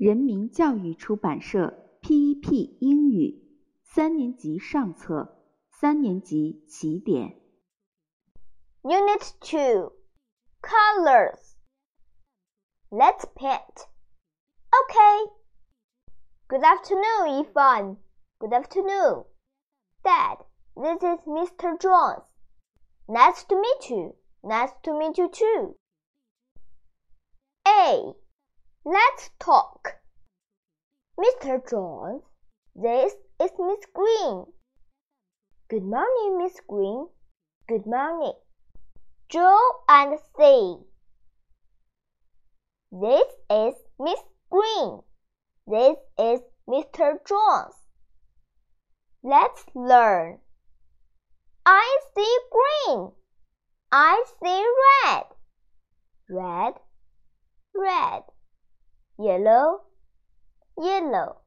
人民教育出版社 PEP 英语三年级上册，三年级起点。Unit Two, Colors. Let's paint. Okay. Good afternoon, Yifan. Good afternoon, Dad. This is Mr. Jones. Nice to meet you. Nice to meet you too. A Let's talk. Mr. Jones, this is Miss Green. Good morning, Miss Green. Good morning. Joe and C. This is Miss Green. This is Mr. Jones. Let's learn. I see green. I see red. Red, red yellow, yellow,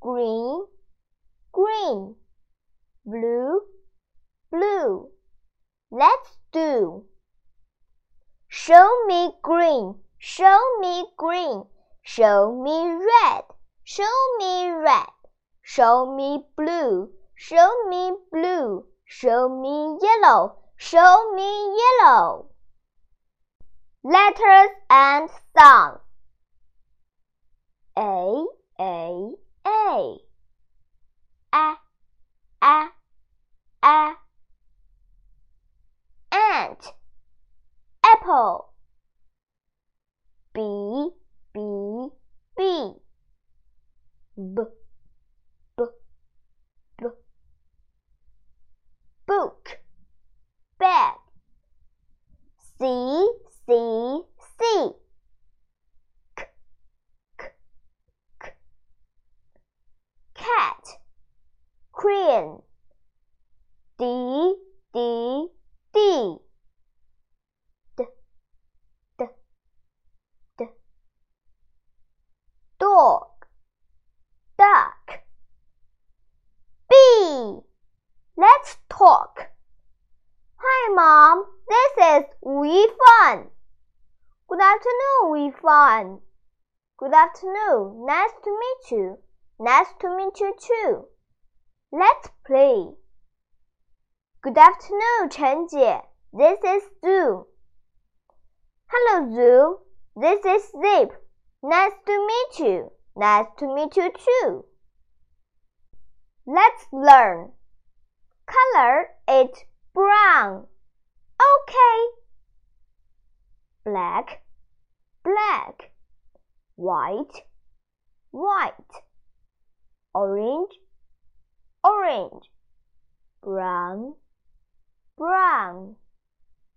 green, green, blue, blue. Let's do. Show me green, show me green, show me red, show me red, show me blue, show me blue, show me yellow, show me yellow. Letters and song. A A A A A A. Ant apple. B B B. B talk. Hi mom, this is Wu Fan. Good afternoon, Wu Fan. Good afternoon. Nice to meet you. Nice to meet you too. Let's play. Good afternoon, Chen Jie. This is Zoom. Hello, Zoom. This is Zip. Nice to meet you. Nice to meet you too. Let's learn. Color it brown. Okay. Black, black. White, white. Orange, orange, brown, brown.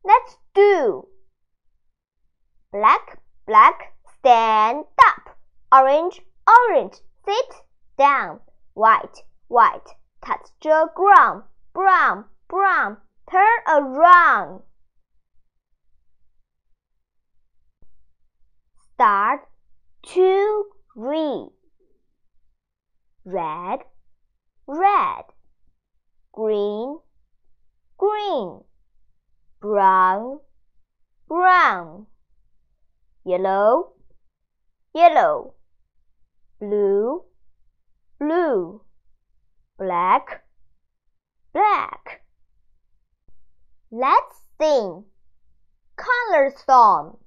Let's do. Black, black, stand up. Orange, orange, sit down. White, white, touch the ground. Brown, brown, turn around. Start to read. Red, red, green, green, brown, brown, yellow, yellow, blue, blue, black, black. Let's sing color song.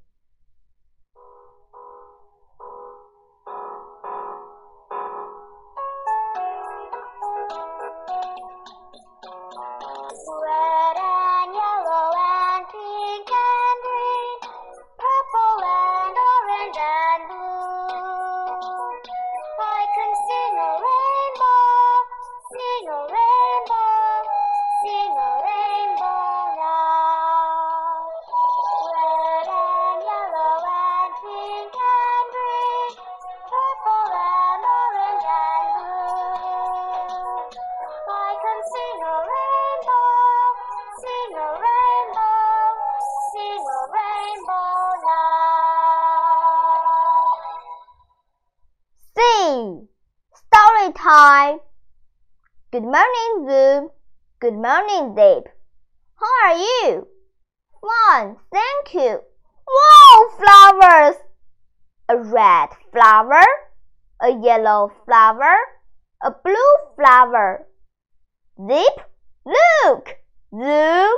Time. Good morning, Zoom. Good morning, Zip. How are you? Fine, thank you. Wow, flowers! a red flower, a yellow flower, a blue flower. Zip, look! Zoom,